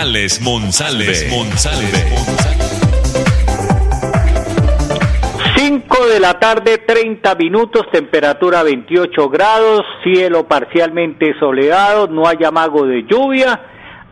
Alex Monsalve. 5 de la tarde, 30 minutos, temperatura 28 grados, cielo parcialmente soleado, no hay amago de lluvia,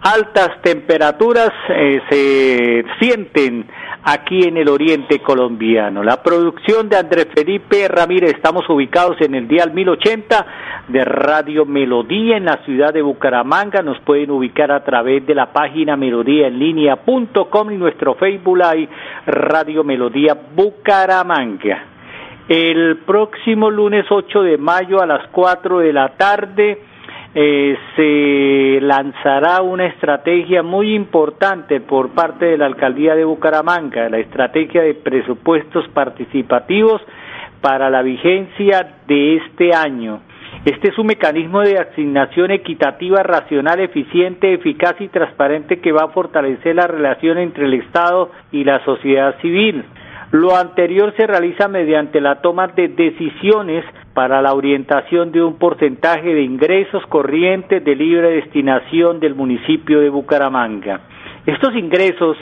altas temperaturas eh, se sienten aquí en el oriente colombiano. La producción de Andrés Felipe Ramírez, estamos ubicados en el dial 1080 de Radio Melodía en la ciudad de Bucaramanga. Nos pueden ubicar a través de la página melodíaenlínea.com y nuestro Facebook Live Radio Melodía Bucaramanga. El próximo lunes 8 de mayo a las 4 de la tarde eh, se lanzará una estrategia muy importante por parte de la alcaldía de Bucaramanga, la estrategia de presupuestos participativos para la vigencia de este año. Este es un mecanismo de asignación equitativa, racional, eficiente, eficaz y transparente que va a fortalecer la relación entre el Estado y la sociedad civil. Lo anterior se realiza mediante la toma de decisiones para la orientación de un porcentaje de ingresos corrientes de libre destinación del municipio de Bucaramanga. Estos ingresos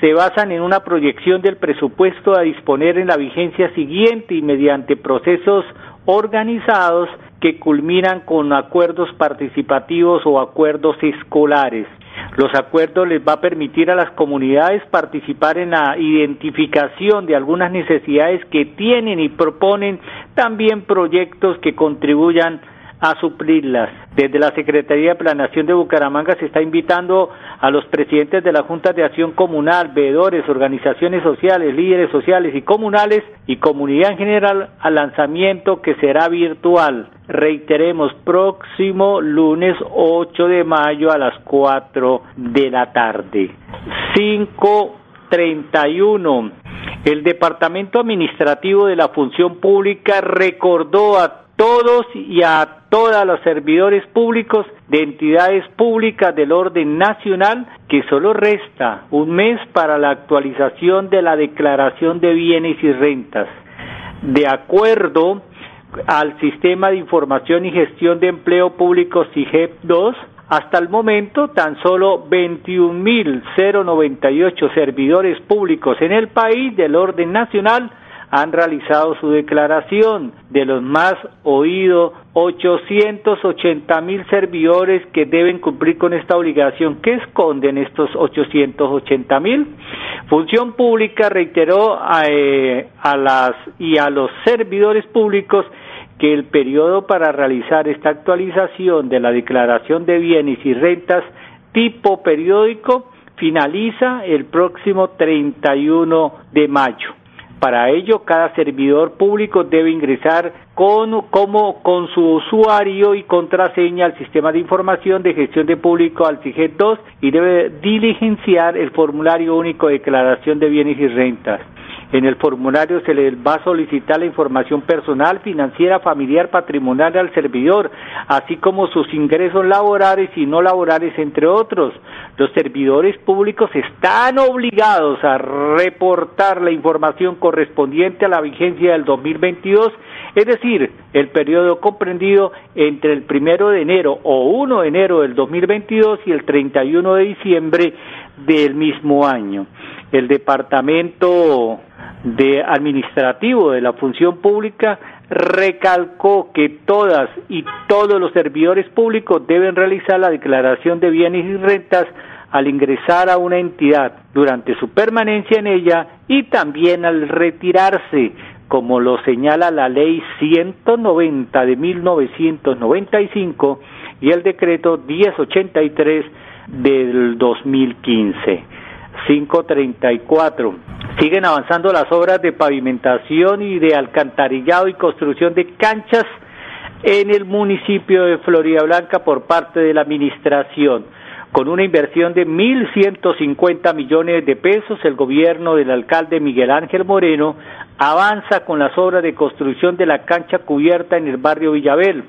se basan en una proyección del presupuesto a disponer en la vigencia siguiente y mediante procesos organizados que culminan con acuerdos participativos o acuerdos escolares. Los acuerdos les va a permitir a las comunidades participar en la identificación de algunas necesidades que tienen y proponen también proyectos que contribuyan a suplirlas. Desde la Secretaría de Planación de Bucaramanga se está invitando a los presidentes de la Junta de Acción Comunal, veedores, organizaciones sociales, líderes sociales y comunales y comunidad en general al lanzamiento que será virtual. Reiteremos, próximo lunes 8 de mayo a las 4 de la tarde. 531. El Departamento Administrativo de la Función Pública recordó a todos y a todos los servidores públicos de entidades públicas del orden nacional que solo resta un mes para la actualización de la declaración de bienes y rentas. De acuerdo al Sistema de Información y Gestión de Empleo Público SIGEP 2, hasta el momento, tan solo 21.098 servidores públicos en el país del orden nacional han realizado su declaración. De los más oídos, 880 mil servidores que deben cumplir con esta obligación. ¿Qué esconden estos 880 mil? Función Pública reiteró eh, a las y a los servidores públicos que el periodo para realizar esta actualización de la declaración de bienes y rentas tipo periódico finaliza el próximo 31 de mayo. Para ello, cada servidor público debe ingresar con, como, con su usuario y contraseña al sistema de información de gestión de público al CIGET 2 y debe diligenciar el formulario único de declaración de bienes y rentas. En el formulario se le va a solicitar la información personal, financiera, familiar, patrimonial al servidor, así como sus ingresos laborales y no laborales, entre otros. Los servidores públicos están obligados a reportar la información correspondiente a la vigencia del 2022, es decir, el periodo comprendido entre el primero de enero o 1 de enero del 2022 y el 31 de diciembre del mismo año. El departamento de administrativo de la función pública recalcó que todas y todos los servidores públicos deben realizar la declaración de bienes y rentas al ingresar a una entidad durante su permanencia en ella y también al retirarse, como lo señala la ley 190 de 1995 y el decreto 1083 del 2015. 534. Siguen avanzando las obras de pavimentación y de alcantarillado y construcción de canchas en el municipio de Florida Blanca por parte de la administración. Con una inversión de 1.150 millones de pesos, el gobierno del alcalde Miguel Ángel Moreno avanza con las obras de construcción de la cancha cubierta en el barrio Villabel.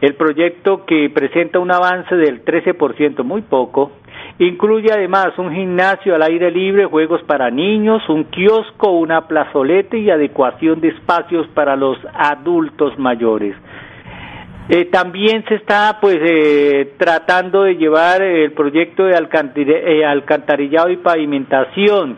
El proyecto que presenta un avance del 13%, muy poco, Incluye además un gimnasio al aire libre, juegos para niños, un kiosco, una plazoleta y adecuación de espacios para los adultos mayores. Eh, también se está pues eh, tratando de llevar el proyecto de eh, alcantarillado y pavimentación.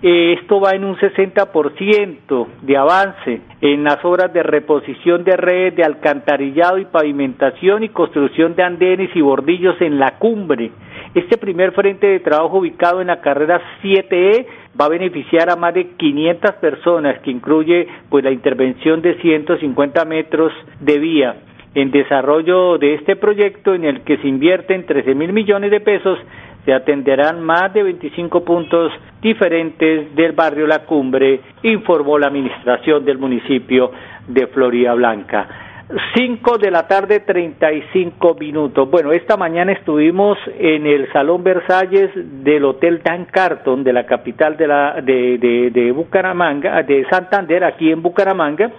Esto va en un 60% de avance en las obras de reposición de redes de alcantarillado y pavimentación y construcción de andenes y bordillos en la cumbre. Este primer frente de trabajo ubicado en la carrera 7E va a beneficiar a más de 500 personas, que incluye pues la intervención de 150 metros de vía en desarrollo de este proyecto en el que se invierten 13 mil millones de pesos, se atenderán más de 25 puntos diferentes del barrio La Cumbre, informó la administración del municipio de Florida Blanca. 5 de la tarde, 35 minutos. Bueno, esta mañana estuvimos en el Salón Versalles del Hotel Dan Carton de la capital de, la, de, de, de Bucaramanga, de Santander, aquí en Bucaramanga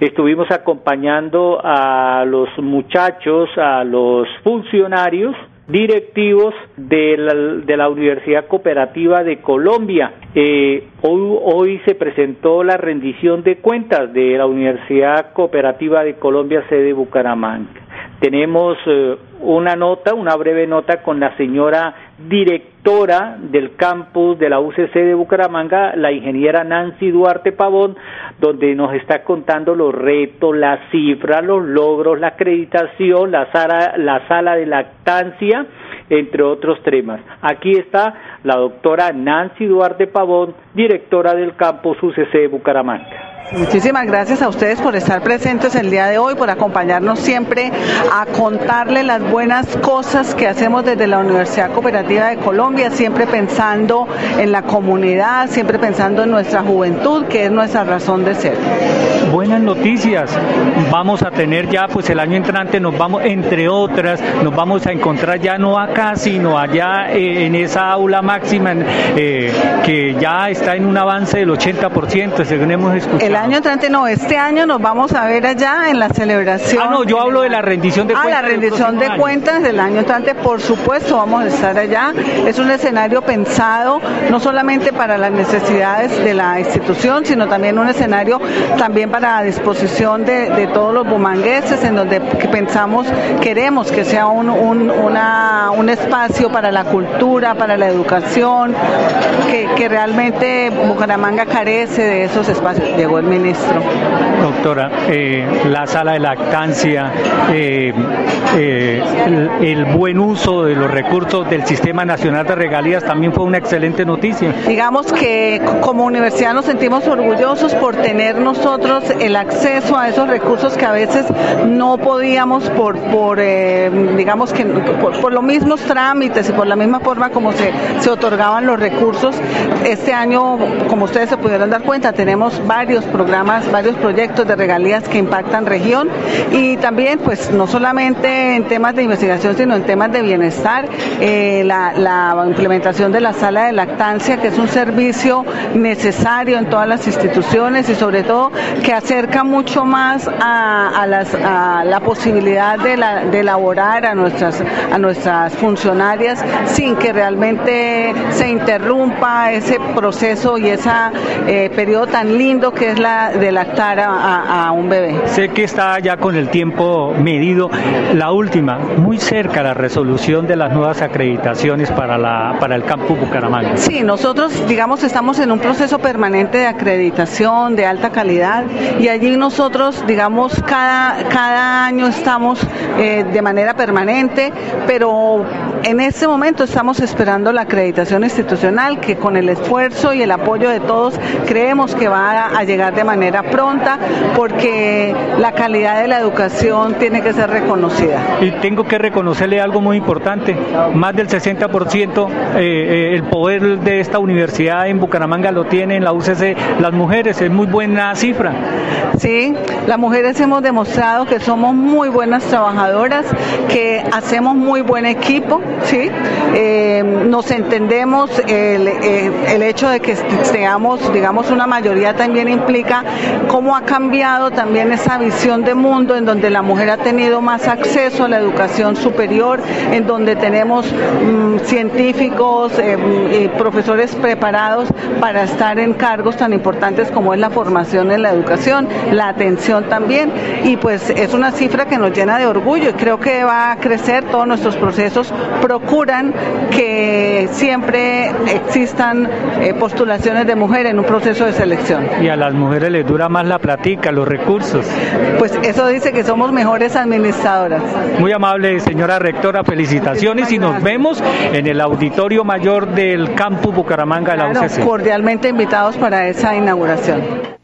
Estuvimos acompañando a los muchachos, a los funcionarios directivos de la, de la Universidad Cooperativa de Colombia. Eh, hoy, hoy se presentó la rendición de cuentas de la Universidad Cooperativa de Colombia, sede Bucaramanga. Tenemos eh, una nota, una breve nota con la señora directora del campus de la UCC de Bucaramanga, la ingeniera Nancy Duarte Pavón, donde nos está contando los retos, las cifras, los logros, la acreditación, la sala, la sala de lactancia, entre otros temas. Aquí está la doctora Nancy Duarte Pavón, directora del campus UCC de Bucaramanga. Muchísimas gracias a ustedes por estar presentes el día de hoy, por acompañarnos siempre a contarle las buenas cosas que hacemos desde la Universidad Cooperativa de Colombia, siempre pensando en la comunidad, siempre pensando en nuestra juventud, que es nuestra razón de ser. Buenas noticias, vamos a tener ya pues el año entrante, nos vamos, entre otras, nos vamos a encontrar ya no acá, sino allá eh, en esa aula máxima eh, que ya está en un avance del 80%, según hemos escuchado año entrante no, este año nos vamos a ver allá en la celebración. Ah, no, yo hablo de la rendición de cuentas. Ah, la rendición de cuentas del año entrante, por supuesto, vamos a estar allá. Es un escenario pensado no solamente para las necesidades de la institución, sino también un escenario también para disposición de, todos los bumangueses, en donde pensamos, queremos que sea un, una, un espacio para la cultura, para la educación, que, que realmente Bucaramanga carece de esos espacios. Llegó el ministro. Doctora, eh, la sala de lactancia, eh, eh, el, buen uso de los recursos del Sistema Nacional de Regalías también fue una excelente noticia. Digamos que como universidad nos sentimos orgullosos por tener nosotros el acceso a esos recursos que a veces no podíamos por, por digamos que por, los mismos trámites y por la misma forma como se, se otorgaban los recursos. Este año, como ustedes se pudieron dar cuenta, tenemos varios programas, varios proyectos de regalías que impactan región y también pues no solamente en temas de investigación sino en temas de bienestar, eh, la, implementación de la sala de lactancia que es un servicio necesario en todas las instituciones y sobre todo que acerca mucho más a, las, a la posibilidad de, la, de elaborar a nuestras, a nuestras funcionarias sin que realmente se interrumpa ese proceso y ese eh, periodo tan lindo que es la de lactar a, un bebé. Sé que está ya con el tiempo medido. La última, muy cerca la resolución de las nuevas acreditaciones para, la, para el campus Bucaramanga. Sí, nosotros, digamos, estamos en un proceso permanente de acreditación de alta calidad y allí nosotros, digamos, cada, cada año estamos eh, de manera permanente, pero en este momento estamos esperando la acreditación institucional que con el esfuerzo y el apoyo de todos creemos que va a llegar de manera pronta porque la calidad de la educación tiene que ser reconocida. Y tengo que reconocerle algo muy importante, más del 60% eh, eh, el poder de esta universidad en Bucaramanga lo tienen la UCC las mujeres, es muy buena cifra. Sí, las mujeres hemos demostrado que somos muy buenas trabajadoras, que hacemos muy buen equipo ¿sí? Eh, nos entendemos, el, eh, el, hecho de que seamos, digamos, una mayoría también implica cómo ha cambiado también esa visión de mundo en donde la mujer ha tenido más acceso a la educación superior, en donde tenemos mm, científicos eh, y profesores preparados para estar en cargos tan importantes como es la formación en la educación, la atención también, y pues es una cifra que nos llena de orgullo y creo que va a crecer, todos nuestros procesos procuran que siempre existan eh, postulaciones de mujer en un proceso de selección. Y a las mujeres les dura más la platica, los recursos. Pues eso dice que somos mejores administradoras. Muy amable, señora rectora, felicitaciones y nos vemos en el auditorio mayor del campus Bucaramanga de la UCC. Cordialmente invitados para esa inauguración.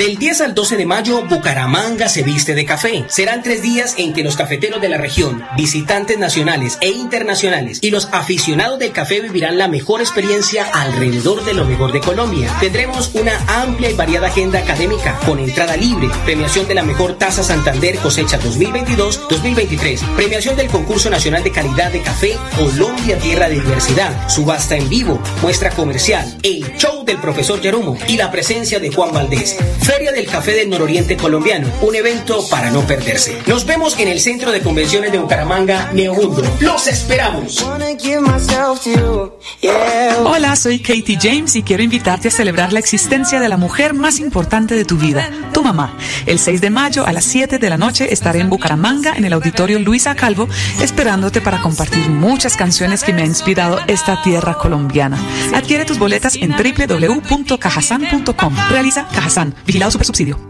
Del 10 al 12 de mayo, Bucaramanga se viste de café. Serán tres días en que los cafeteros de la región, visitantes nacionales e internacionales y los aficionados del café vivirán la mejor experiencia alrededor de lo mejor de Colombia. Tendremos una amplia y variada agenda académica con entrada libre, premiación de la mejor tasa Santander cosecha 2022-2023, premiación del concurso nacional de calidad de café Colombia Tierra de Diversidad, subasta en vivo, muestra comercial, el show del profesor Yarumo y la presencia de Juan Valdés. Feria del Café del Nororiente Colombiano, un evento para no perderse. Nos vemos en el Centro de Convenciones de Bucaramanga, Neomundo. ¡Los esperamos! Hola, soy Katie James y quiero invitarte a celebrar la existencia de la mujer más importante de tu vida, tu mamá. El 6 de mayo a las 7 de la noche estaré en Bucaramanga, en el Auditorio Luisa Calvo, esperándote para compartir muchas canciones que me han inspirado esta tierra colombiana. Adquiere tus boletas en www.cajasan.com. Realiza Cajasan Vigilado Subsidio.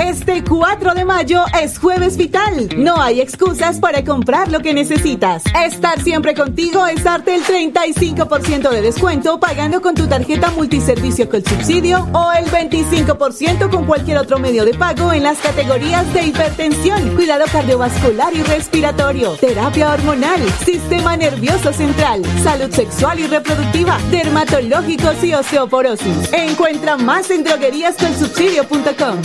Este 4 de mayo es jueves vital. No hay excusas para comprar lo que necesitas. Estar siempre contigo es darte el 35% de descuento pagando con tu tarjeta multiservicio con subsidio o el 25% con cualquier otro medio de pago en las categorías de hipertensión, cuidado cardiovascular y respiratorio, terapia hormonal, sistema nervioso central, salud sexual y reproductiva, dermatológicos y osteoporosis. Encuentra más en drogueríascolsubsidio.com.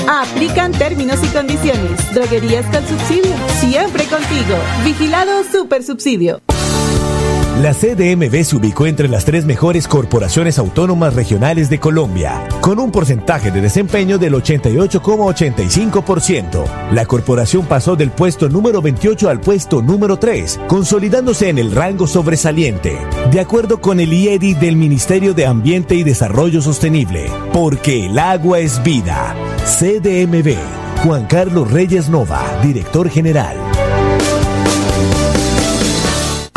Términos y condiciones. Droguerías con subsidio. Siempre contigo. Vigilado Super Subsidio. La CDMB se ubicó entre las tres mejores corporaciones autónomas regionales de Colombia, con un porcentaje de desempeño del 88,85%. La corporación pasó del puesto número 28 al puesto número 3, consolidándose en el rango sobresaliente, de acuerdo con el IEDI del Ministerio de Ambiente y Desarrollo Sostenible, porque el agua es vida. CDMB. Juan Carlos Reyes Nova, director general.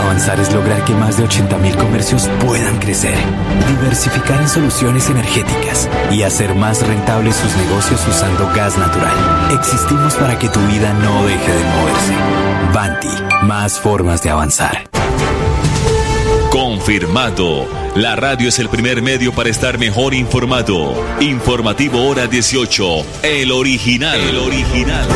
Avanzar es lograr que más de 80.000 comercios puedan crecer, diversificar en soluciones energéticas y hacer más rentables sus negocios usando gas natural. Existimos para que tu vida no deje de moverse. Banti, más formas de avanzar. Confirmado. La radio es el primer medio para estar mejor informado. Informativo Hora 18. El original. El original.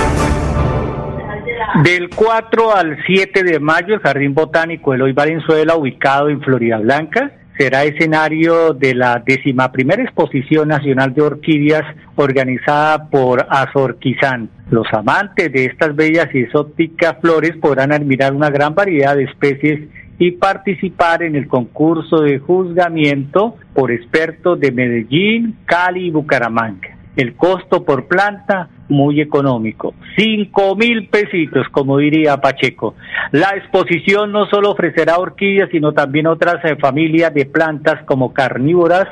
Del 4 al 7 de mayo, el Jardín Botánico Eloy Valenzuela, ubicado en Florida Blanca, será escenario de la decimaprimera Exposición Nacional de Orquídeas organizada por Azorquizán. Los amantes de estas bellas y exóticas flores podrán admirar una gran variedad de especies y participar en el concurso de juzgamiento por expertos de Medellín, Cali y Bucaramanga. el costo por planta muy económico, cinco mil pesitos, como diría Pacheco. La exposición no solo ofrecerá orquídeas, sino también otras eh, familias de plantas como carnívoras,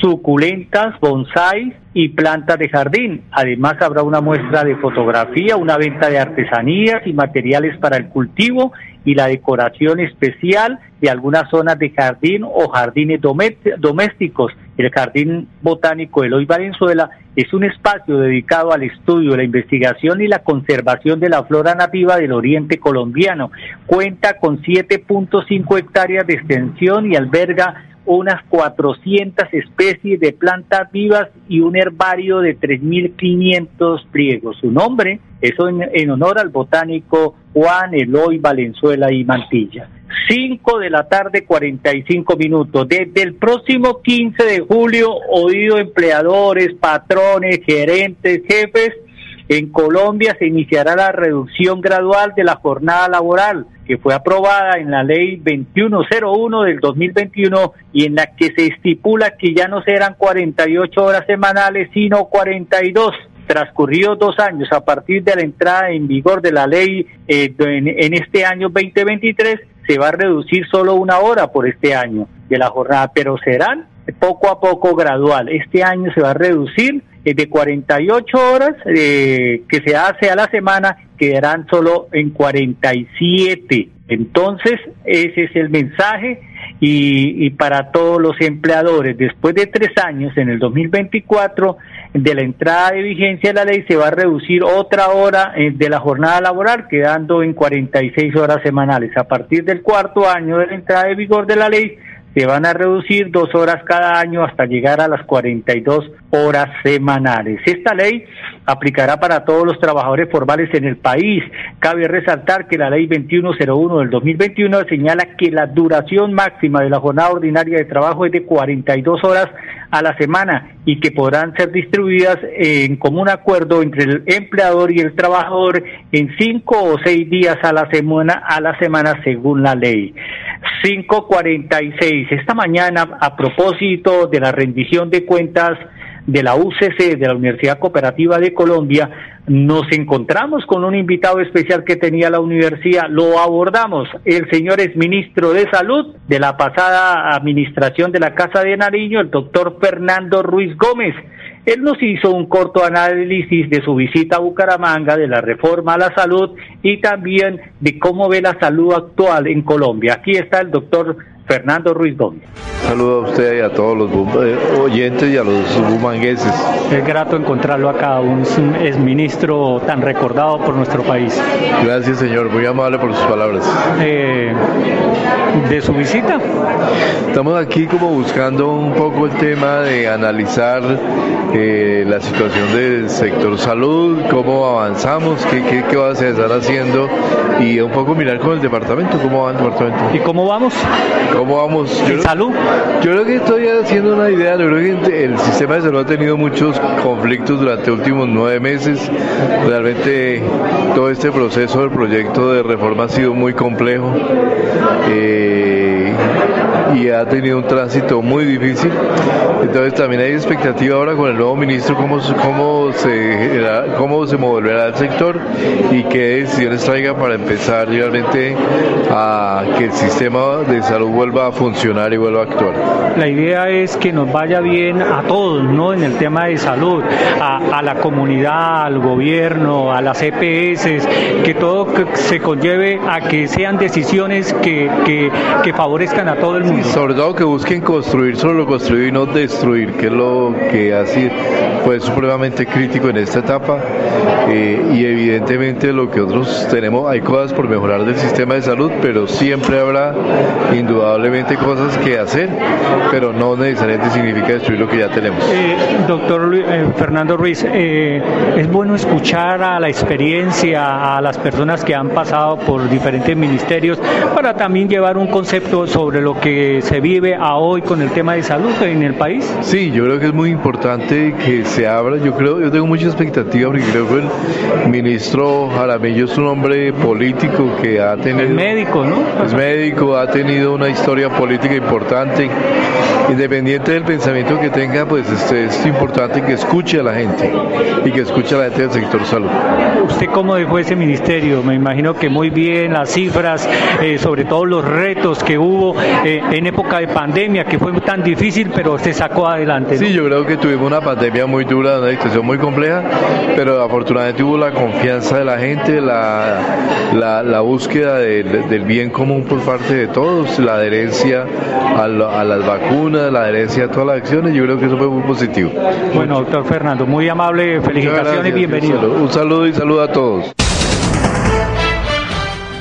suculentas, bonsai y plantas de jardín. Además habrá una muestra de fotografía, una venta de artesanías y materiales para el cultivo y la decoración especial de algunas zonas de jardín o jardines domésticos. El Jardín Botánico Eloy Valenzuela es un espacio dedicado al estudio, la investigación y la conservación de la flora nativa del oriente colombiano. Cuenta con 7.5 hectáreas de extensión y alberga unas 400 especies de plantas vivas y un herbario de 3.500 pliegos. Su nombre es en, honor al botánico Juan Eloy Valenzuela y Mantilla. 5 de la tarde, 45 minutos. Desde el próximo 15 de julio, oído empleadores, patrones, gerentes, jefes, en Colombia se iniciará la reducción gradual de la jornada laboral que fue aprobada en la ley 2101 del 2021 y en la que se estipula que ya no serán 48 horas semanales, sino 42 transcurridos dos años a partir de la entrada en vigor de la ley eh, en, este año 2023, se va a reducir solo una hora por este año de la jornada, pero serán poco a poco gradual. Este año se va a reducir de 48 horas eh, que se hace a la semana, quedarán solo en 47. Entonces, ese es el mensaje y, y, para todos los empleadores, después de tres años, en el 2024, de la entrada de vigencia de la ley, se va a reducir otra hora eh, de la jornada laboral, quedando en 46 horas semanales. A partir del cuarto año de la entrada de vigor de la ley, se van a reducir dos horas cada año hasta llegar a las 42 horas semanales. Esta ley aplicará para todos los trabajadores formales en el país. Cabe resaltar que la ley 2101 del 2021 señala que la duración máxima de la jornada ordinaria de trabajo es de 42 horas a la semana y que podrán ser distribuidas en común acuerdo entre el empleador y el trabajador en cinco o seis días a la semana a la semana según la ley. 546. Esta mañana, a propósito de la rendición de cuentas de la UCC, de la Universidad Cooperativa de Colombia, nos encontramos con un invitado especial que tenía la universidad, lo abordamos, el señor es ministro de Salud de la pasada administración de la Casa de Nariño, el doctor Fernando Ruiz Gómez. Él nos hizo un corto análisis de su visita a Bucaramanga, de la reforma a la salud y también de cómo ve la salud actual en Colombia. Aquí está el doctor Fernando Ruiz Gómez. Saludo a usted y a todos los eh, oyentes y a los bumangueses. Es grato encontrarlo acá, un exministro tan recordado por nuestro país. Gracias, señor, muy amable por sus palabras. Eh, ¿De su visita? Estamos aquí como buscando un poco el tema de analizar eh, la situación del sector salud, cómo avanzamos, qué, qué, va a estar haciendo y un poco mirar con el departamento, cómo va el departamento. ¿Y cómo vamos? ¿Cómo vamos? Yo, salud? Yo creo que estoy haciendo una idea, yo creo que el sistema de salud ha tenido muchos conflictos durante los últimos nueve meses. Realmente todo este proceso del proyecto de reforma ha sido muy complejo. Eh, y ha tenido un tránsito muy difícil. Entonces también hay expectativa ahora con el nuevo ministro cómo, cómo, se, cómo se moverá el sector y qué decisiones traiga para empezar realmente a que el sistema de salud vuelva a funcionar y vuelva a actuar. La idea es que nos vaya bien a todos, ¿no? En el tema de salud, a, la comunidad, al gobierno, a las EPS, que todo se conlleve a que sean decisiones que, que, que favorezcan a todo el mundo sobre todo que busquen construir solo construir y no destruir, que es lo que así fue supremamente crítico en esta etapa. Eh, y evidentemente lo que otros tenemos, hay cosas por mejorar del sistema de salud, pero siempre habrá indudablemente cosas que hacer, pero no necesariamente significa destruir lo que ya tenemos. Eh, doctor eh, Fernando Ruiz, es bueno escuchar a la experiencia, a las personas que han pasado por diferentes ministerios, para también llevar un concepto sobre lo que que se vive a hoy con el tema de salud en el país? Sí, yo creo que es muy importante que se abra. Yo creo, yo tengo mucha expectativa porque creo que el ministro Jaramillo es un hombre político que ha tenido. Es médico, ¿no? Es médico, ha tenido una historia política importante. Independiente del pensamiento que tenga, pues este, es importante que escuche a la gente y que escuche a la gente del sector salud. ¿Usted cómo dejó ese ministerio? Me imagino que muy bien, las cifras, eh, sobre todo los retos que hubo eh, en época de pandemia, que fue tan difícil, pero se sacó adelante. Sí, yo creo que tuvimos una pandemia muy dura, una situación muy compleja, pero afortunadamente hubo la confianza de la gente, la, la, búsqueda del bien común por parte de todos, la adherencia a, a las vacunas, la adherencia a todas las acciones, yo creo que eso fue muy positivo. Bueno, doctor Fernando, muy amable, felicitaciones y bienvenido. Un saludo y saludo a todos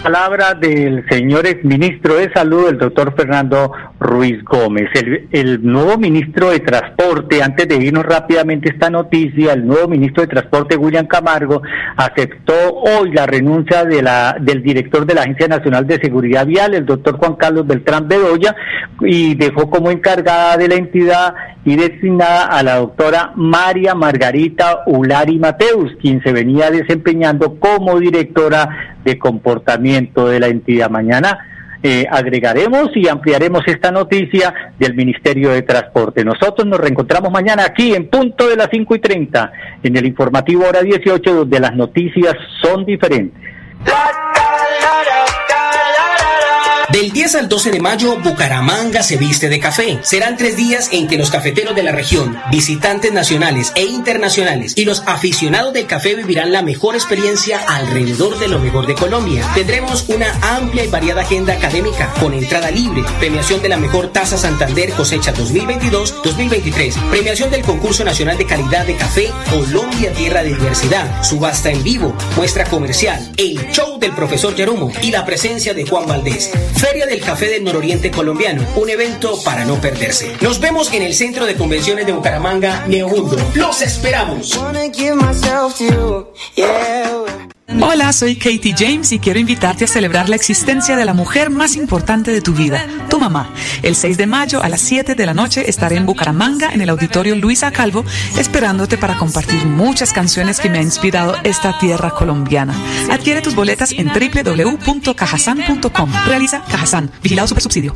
palabra del señor exministro de Salud, el doctor Fernando Ruiz Gómez. El, nuevo ministro de Transporte, antes de irnos rápidamente esta noticia, el nuevo ministro de Transporte, William Camargo, aceptó hoy la renuncia de la, del director de la Agencia Nacional de Seguridad Vial, el doctor Juan Carlos Beltrán Bedoya, y dejó como encargada de la entidad y designada a la doctora María Margarita Ulari Mateus, quien se venía desempeñando como directora de comportamiento de la entidad. Mañana eh, agregaremos y ampliaremos esta noticia del Ministerio de Transporte. Nosotros nos reencontramos mañana aquí en punto de las 5 y 30 en el informativo hora 18 donde las noticias son diferentes. Del 10 al 12 de mayo, Bucaramanga se viste de café. Serán tres días en que los cafeteros de la región, visitantes nacionales e internacionales y los aficionados del café vivirán la mejor experiencia alrededor de lo mejor de Colombia. Tendremos una amplia y variada agenda académica con entrada libre, premiación de la mejor taza Santander cosecha 2022-2023, premiación del concurso nacional de calidad de café Colombia Tierra de Diversidad, subasta en vivo, muestra comercial, el show del profesor Yerumo y la presencia de Juan Valdés. Feria del Café del Nororiente Colombiano, un evento para no perderse. Nos vemos en el Centro de Convenciones de Bucaramanga, Neomundo. ¡Los esperamos! Hola, soy Katie James y quiero invitarte a celebrar la existencia de la mujer más importante de tu vida, tu mamá. El 6 de mayo a las 7 de la noche estaré en Bucaramanga, en el auditorio Luisa Calvo, esperándote para compartir muchas canciones que me ha inspirado esta tierra colombiana. Adquiere tus boletas en www.cajasan.com. Realiza Cajasan, vigilado super subsidio.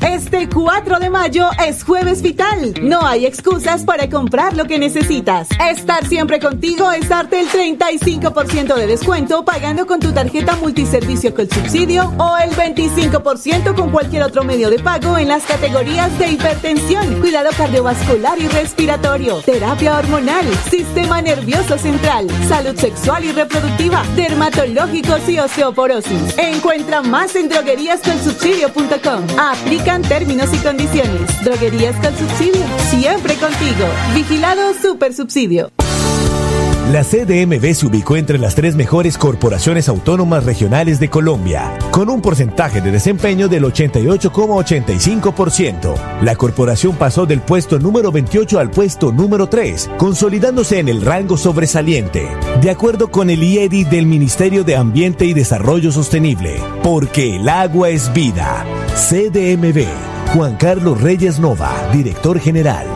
Este 4 de mayo es jueves vital. No hay excusas para comprar lo que necesitas. Estar siempre contigo es darte el 35% de descuento pagando con tu tarjeta multiservicio con subsidio o el 25% con cualquier otro medio de pago en las categorías de hipertensión, cuidado cardiovascular y respiratorio, terapia hormonal, sistema nervioso central, salud sexual y reproductiva, dermatológicos y osteoporosis. Encuentra más en drogueríascolsubsidio.com. Aplica términos y condiciones. Droguerías con subsidio. Siempre contigo. Vigilado Super Subsidio. La CDMV se ubicó entre las tres mejores corporaciones autónomas regionales de Colombia, con un porcentaje de desempeño del 88,85%. La corporación pasó del puesto número 28 al puesto número 3, consolidándose en el rango sobresaliente, de acuerdo con el IEDI del Ministerio de Ambiente y Desarrollo Sostenible, porque el agua es vida. CDMV, Juan Carlos Reyes Nova, director general.